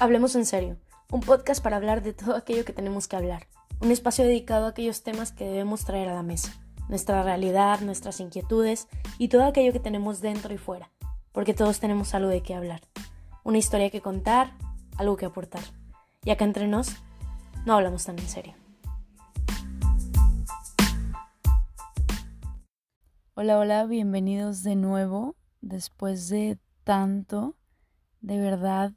Hablemos en serio, un podcast para hablar de todo aquello que tenemos que hablar, un espacio dedicado a aquellos temas que debemos traer a la mesa, nuestra realidad, nuestras inquietudes y todo aquello que tenemos dentro y fuera, porque todos tenemos algo de qué hablar, una historia que contar, algo que aportar. Y acá entre nos, no hablamos tan en serio. Hola, hola, bienvenidos de nuevo después de tanto, de verdad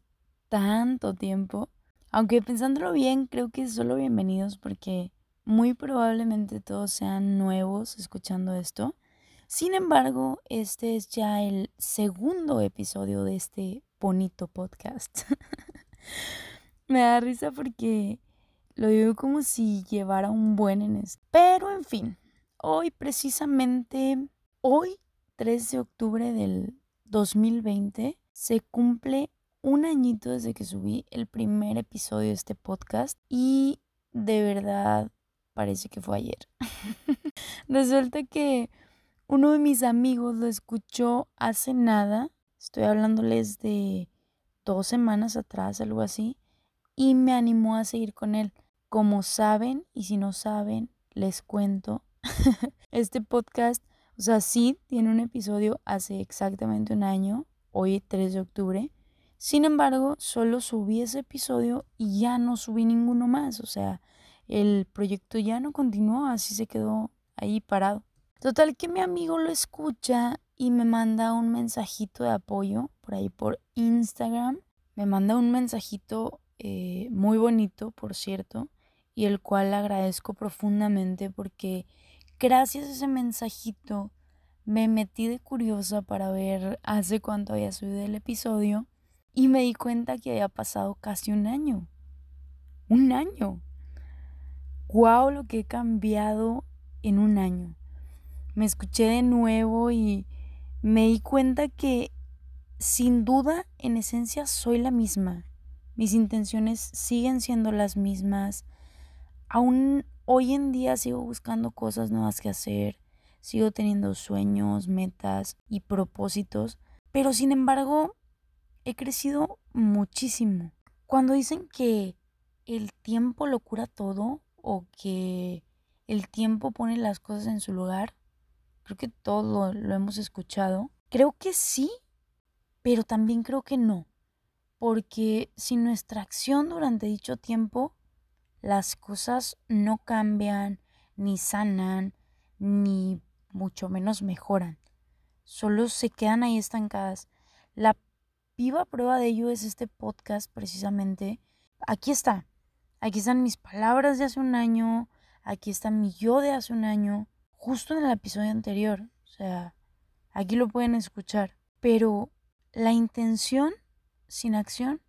tanto tiempo. Aunque pensándolo bien, creo que solo bienvenidos porque muy probablemente todos sean nuevos escuchando esto. Sin embargo, este es ya el segundo episodio de este bonito podcast. Me da risa porque lo digo como si llevara un buen en esto. Pero en fin, hoy precisamente, hoy 3 de octubre del 2020, se cumple un añito desde que subí el primer episodio de este podcast y de verdad parece que fue ayer. Resulta que uno de mis amigos lo escuchó hace nada, estoy hablándoles de dos semanas atrás, algo así, y me animó a seguir con él. Como saben, y si no saben, les cuento, este podcast, o sea, sí tiene un episodio hace exactamente un año, hoy 3 de octubre, sin embargo, solo subí ese episodio y ya no subí ninguno más. O sea, el proyecto ya no continuó, así se quedó ahí parado. Total que mi amigo lo escucha y me manda un mensajito de apoyo por ahí por Instagram. Me manda un mensajito eh, muy bonito, por cierto, y el cual agradezco profundamente porque gracias a ese mensajito me metí de curiosa para ver hace cuánto había subido el episodio y me di cuenta que había pasado casi un año. Un año. ¡Guau! Lo que he cambiado en un año. Me escuché de nuevo y me di cuenta que sin duda, en esencia, soy la misma. Mis intenciones siguen siendo las mismas. Aún hoy en día sigo buscando cosas nuevas que hacer. Sigo teniendo sueños, metas y propósitos. Pero sin embargo, he crecido muchísimo. Cuando dicen que el tiempo lo cura todo o que el tiempo pone las cosas en su lugar, creo que todo lo, hemos escuchado. Creo que sí, pero también creo que no. Porque sin nuestra acción durante dicho tiempo, las cosas no cambian, ni sanan, ni mucho menos mejoran. Solo se quedan ahí estancadas. La viva prueba de ello es este podcast precisamente. Aquí está. Aquí están mis palabras de hace un año. Aquí está mi yo de hace un año. Justo en el episodio anterior. O sea, aquí lo pueden escuchar. Pero la intención sin acción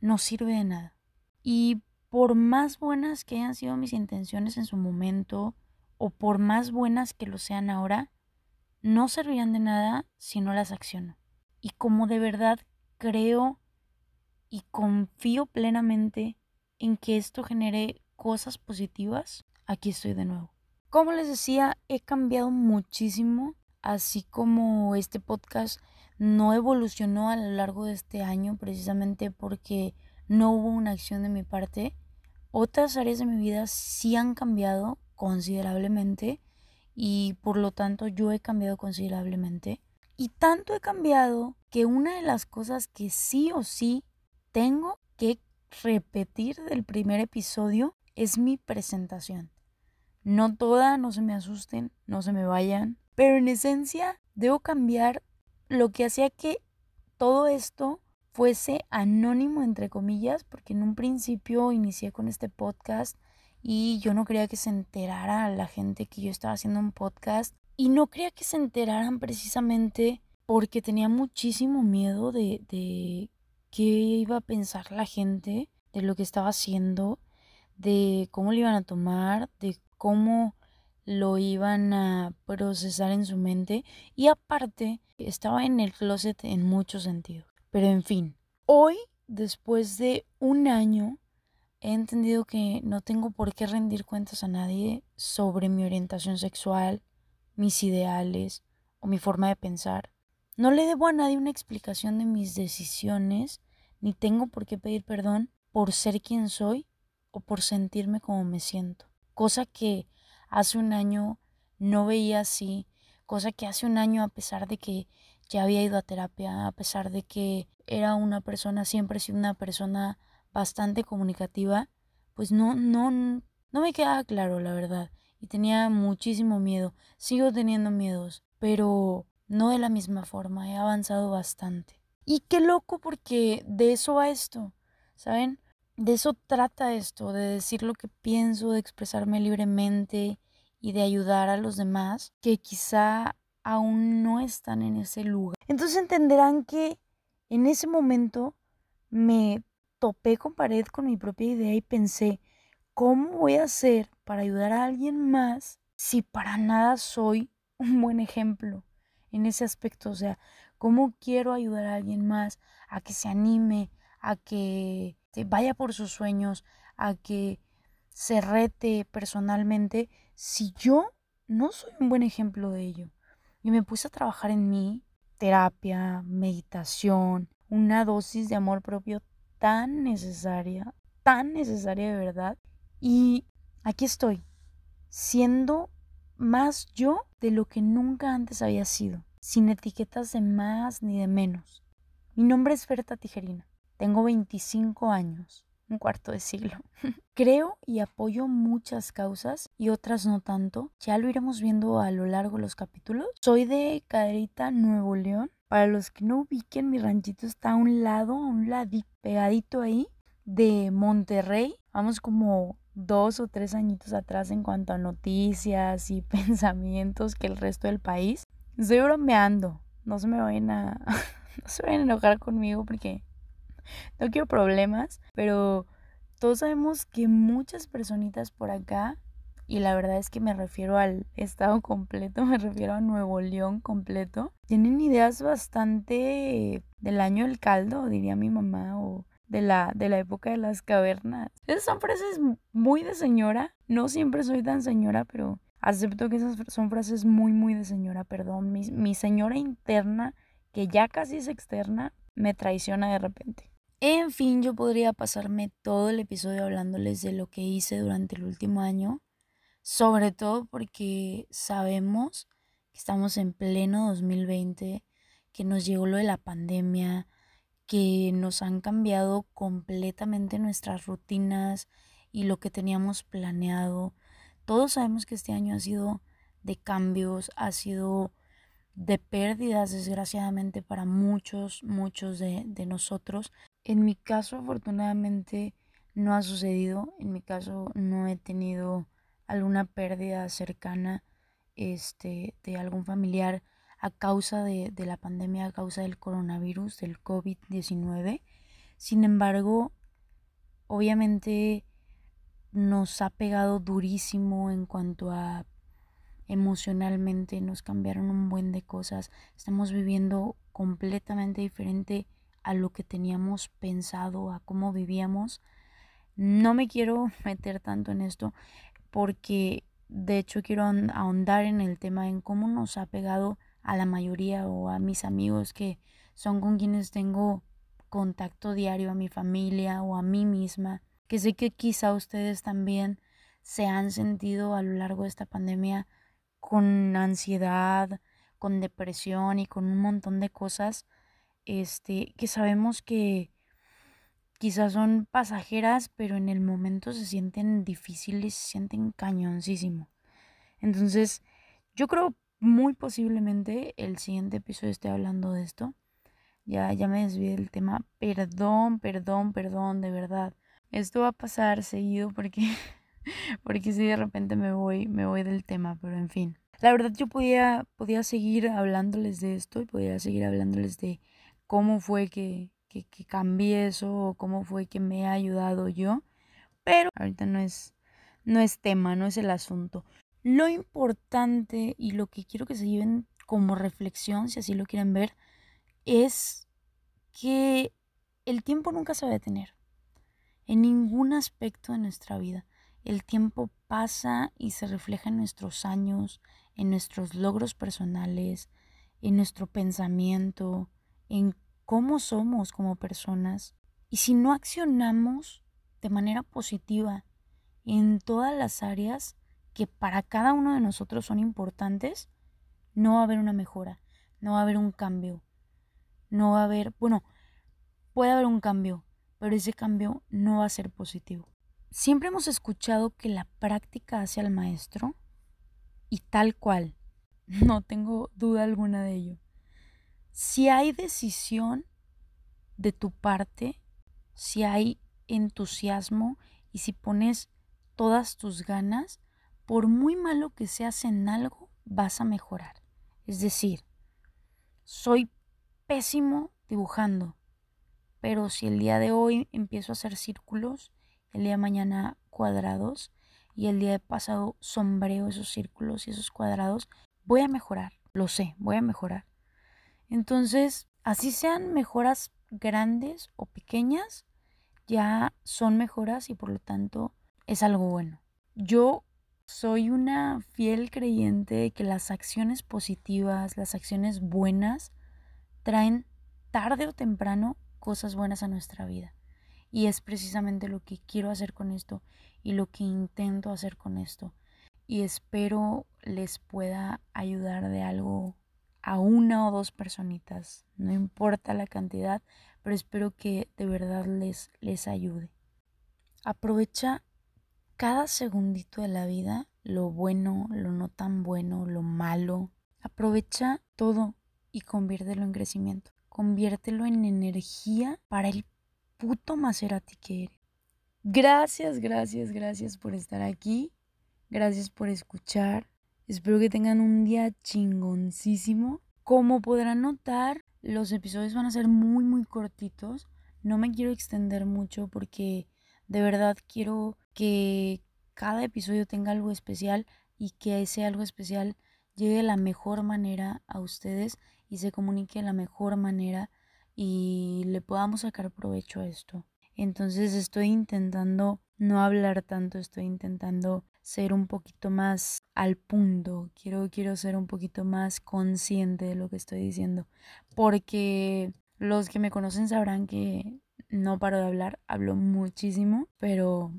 no sirve de nada. Y por más buenas que hayan sido mis intenciones en su momento, o por más buenas que lo sean ahora, no servirían de nada si no las acciono y como de verdad creo y confío plenamente en que esto genere cosas positivas, aquí estoy de nuevo. Como les decía, he cambiado muchísimo, así como este podcast no evolucionó a lo largo de este año precisamente porque no hubo una acción de mi parte. Otras áreas de mi vida sí han cambiado considerablemente y por lo tanto yo he cambiado considerablemente. Y tanto he cambiado que una de las cosas que sí o sí tengo que repetir del primer episodio es mi presentación. No toda, no se me asusten, no se me vayan, pero en esencia debo cambiar lo que hacía que todo esto fuese anónimo entre comillas, porque en un principio inicié con este podcast y yo no quería que se enterara la gente que yo estaba haciendo un podcast y no quería que se enteraran precisamente porque tenía muchísimo miedo de, qué iba a pensar la gente, de lo que estaba haciendo, de cómo lo iban a tomar, de cómo lo iban a procesar en su mente y aparte estaba en el closet en muchos sentidos. Pero en fin, hoy, después de un año, he entendido que no tengo por qué rendir cuentas a nadie sobre mi orientación sexual, mis ideales o mi forma de pensar. No le debo a nadie una explicación de mis decisiones ni tengo por qué pedir perdón por ser quien soy o por sentirme como me siento. Cosa que hace un año no veía así, cosa que hace un año a pesar de que ya había ido a terapia, a pesar de que era una persona, siempre he sido una persona bastante comunicativa, pues no, no, no me quedaba claro, la verdad. Y tenía muchísimo miedo. Sigo teniendo miedos, pero no de la misma forma. He avanzado bastante. Y qué loco porque de eso va esto, ¿saben? De eso trata esto, de decir lo que pienso, de expresarme libremente y de ayudar a los demás que quizá aún no están en ese lugar. Entonces entenderán que en ese momento me topé con pared con mi propia idea y pensé, ¿cómo voy a hacer para ayudar a alguien más si para nada soy un buen ejemplo en ese aspecto? O sea, ¿cómo quiero ayudar a alguien más a que se anime, a que vaya por sus sueños, a que se rete personalmente si yo no soy un buen ejemplo de ello? Y me puse a trabajar en mí, terapia, meditación, una dosis de amor propio tan necesaria, tan necesaria de verdad. Y aquí estoy, siendo más yo de lo que nunca antes había sido, sin etiquetas de más ni de menos. Mi nombre es Berta Tijerina, tengo 25 años, un cuarto de siglo. Creo y apoyo muchas causas y otras no tanto, ya lo iremos viendo a lo largo de los capítulos. Soy de Caderita, Nuevo León. Para los que no ubiquen, mi ranchito está a un lado, a un ladito, pegadito ahí, de Monterrey. Vamos como dos o tres añitos atrás en cuanto a noticias y pensamientos que el resto del país. Estoy bromeando. No se me vayan a, no se vayan a enojar conmigo porque no quiero problemas, pero todos sabemos que muchas personitas por acá, y la verdad es que me refiero al estado completo, me refiero a Nuevo León completo, tienen ideas bastante del año del caldo, diría mi mamá, o de la, de la época de las cavernas. Esas son frases muy de señora. No siempre soy tan señora, pero acepto que esas son frases muy, muy de señora. Perdón, mi, mi señora interna, que ya casi es externa, me traiciona de repente. En fin, yo podría pasarme todo el episodio hablándoles de lo que hice durante el último año, sobre todo porque sabemos que estamos en pleno 2020, que nos llegó lo de la pandemia, que nos han cambiado completamente nuestras rutinas y lo que teníamos planeado. Todos sabemos que este año ha sido de cambios, ha sido de pérdidas, desgraciadamente, para muchos, muchos de, de nosotros. En mi caso, afortunadamente, no ha sucedido. En mi caso, no he tenido alguna pérdida cercana este, de algún familiar a causa de, la pandemia, a causa del coronavirus, del COVID-19. Sin embargo, obviamente nos ha pegado durísimo en cuanto a emocionalmente, nos cambiaron un buen de cosas, estamos viviendo completamente diferente a lo que teníamos pensado, a cómo vivíamos. No me quiero meter tanto en esto porque de hecho quiero ahondar en el tema en cómo nos ha pegado a la mayoría o a mis amigos que son con quienes tengo contacto diario, a mi familia o a mí misma, que sé que quizá ustedes también se han sentido a lo largo de esta pandemia con ansiedad, con depresión y con un montón de cosas este que sabemos que quizás son pasajeras, pero en el momento se sienten difíciles, se sienten cañoncísimo. Entonces, yo creo muy posiblemente el siguiente episodio esté hablando de esto. Ya, ya me desvié del tema. Perdón, perdón, perdón, de verdad. Esto va a pasar seguido porque, porque si de repente me voy, me voy del tema, pero en fin. La verdad yo podía, podía seguir hablándoles de esto y podía seguir hablándoles de cómo fue que, que, que cambié eso o cómo fue que me ha ayudado yo. Pero ahorita no es, no es tema, no es el asunto. Lo importante y lo que quiero que se lleven como reflexión, si así lo quieren ver, es que el tiempo nunca se va a detener. En ningún aspecto de nuestra vida. El tiempo pasa y se refleja en nuestros años, en nuestros logros personales, en nuestro pensamiento, en cómo somos como personas. Y si no accionamos de manera positiva en todas las áreas que para cada uno de nosotros son importantes, no va a haber una mejora, no va a haber un cambio, no va a haber, bueno, puede haber un cambio, pero ese cambio no va a ser positivo. Siempre hemos escuchado que la práctica hace al maestro y tal cual, no tengo duda alguna de ello. Si hay decisión de tu parte, si hay entusiasmo y si pones todas tus ganas, por muy malo que seas en algo, vas a mejorar. Es decir, soy pésimo dibujando, pero si el día de hoy empiezo a hacer círculos, el día de mañana cuadrados y el día de pasado sombreo esos círculos y esos cuadrados, voy a mejorar, lo sé, voy a mejorar. Entonces, así sean mejoras grandes o pequeñas, ya son mejoras y por lo tanto es algo bueno. Yo soy una fiel creyente de que las acciones positivas, las acciones buenas, traen tarde o temprano cosas buenas a nuestra vida. Y es precisamente lo que quiero hacer con esto y lo que intento hacer con esto. Y espero les pueda ayudar de algo a una o dos personitas. No importa la cantidad, pero espero que de verdad les, les ayude. Aprovecha cada segundito de la vida, lo bueno, lo no tan bueno, lo malo. Aprovecha todo y conviértelo en crecimiento. Conviértelo en energía para el puto Maserati que eres. Gracias, gracias, gracias por estar aquí. Gracias por escuchar. Espero que tengan un día chingoncísimo. Como podrán notar, los episodios van a ser muy, muy cortitos. No me quiero extender mucho porque de verdad quiero que cada episodio tenga algo especial y que ese algo especial llegue de la mejor manera a ustedes y se comunique de la mejor manera y le podamos sacar provecho a esto. Entonces estoy intentando no hablar tanto, estoy intentando ser un poquito más al punto, quiero, quiero ser un poquito más consciente de lo que estoy diciendo, porque los que me conocen sabrán que no paro de hablar, hablo muchísimo, pero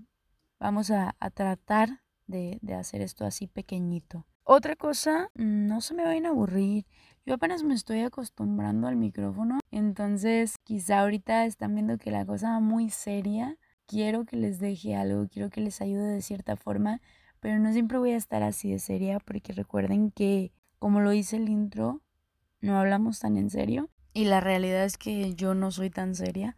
vamos a, tratar de, de hacer esto así pequeñito. Otra cosa, no se me vayan a aburrir. Yo apenas me estoy acostumbrando al micrófono, entonces quizá ahorita están viendo que la cosa va muy seria. Quiero que les deje algo, quiero que les ayude de cierta forma, pero no siempre voy a estar así de seria porque recuerden que, como lo dice el intro, no hablamos tan en serio. Y la realidad es que yo no soy tan seria,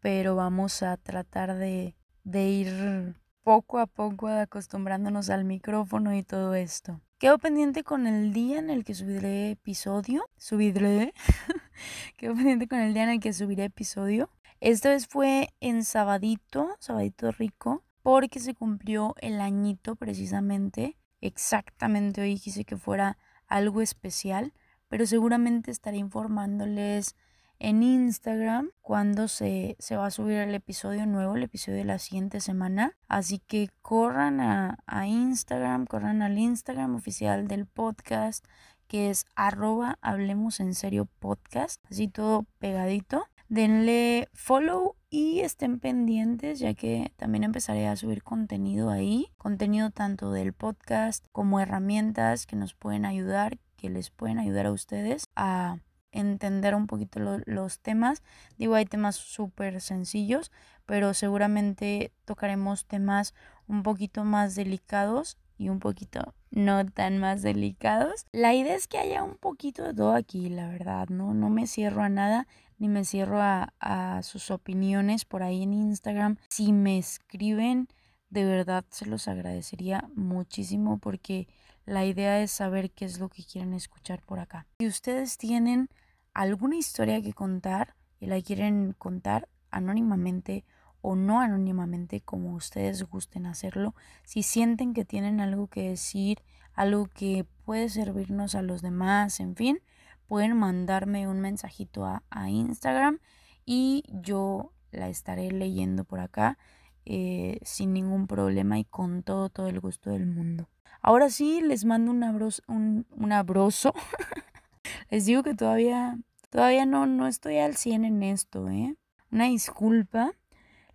pero vamos a tratar de, de ir poco a poco acostumbrándonos al micrófono y todo esto. Quedo pendiente con el día en el que subiré episodio. Subiré. Quedo pendiente con el día en el que subiré episodio. Esta vez fue en sabadito, sabadito rico, porque se cumplió el añito precisamente. Exactamente hoy quise que fuera algo especial, pero seguramente estaré informándoles en Instagram cuando se, se, va a subir el episodio nuevo, el episodio de la siguiente semana. Así que corran a, a Instagram, corran al Instagram oficial del podcast que es arroba hablemos en serio podcast, así todo pegadito. Denle follow y estén pendientes ya que también empezaré a subir contenido ahí, contenido tanto del podcast como herramientas que nos pueden ayudar, que les pueden ayudar a ustedes a entender un poquito los temas. Digo, hay temas súper sencillos, pero seguramente tocaremos temas un poquito más delicados y un poquito no tan más delicados. La idea es que haya un poquito de todo aquí, la verdad, ¿no? No me cierro a nada, ni me cierro a, a sus opiniones por ahí en Instagram. Si me escriben, de verdad se los agradecería muchísimo porque la idea es saber qué es lo que quieren escuchar por acá. Si ustedes tienen alguna historia que contar y la quieren contar anónimamente o no anónimamente como ustedes gusten hacerlo, si sienten que tienen algo que decir, algo que puede servirnos a los demás, en fin, pueden mandarme un mensajito a, Instagram y yo la estaré leyendo por acá eh, sin ningún problema y con todo, todo el gusto del mundo. Ahora sí, les mando un abrazo, un, un abrazo. les digo que todavía, todavía no, no estoy al 100 en esto, ¿eh? una disculpa.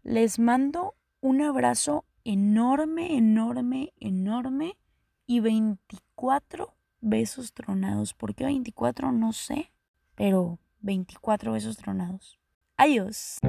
Les mando un abrazo enorme, enorme, enorme y 24 besos tronados. ¿Por qué 24? No sé, pero 24 besos tronados. Adiós.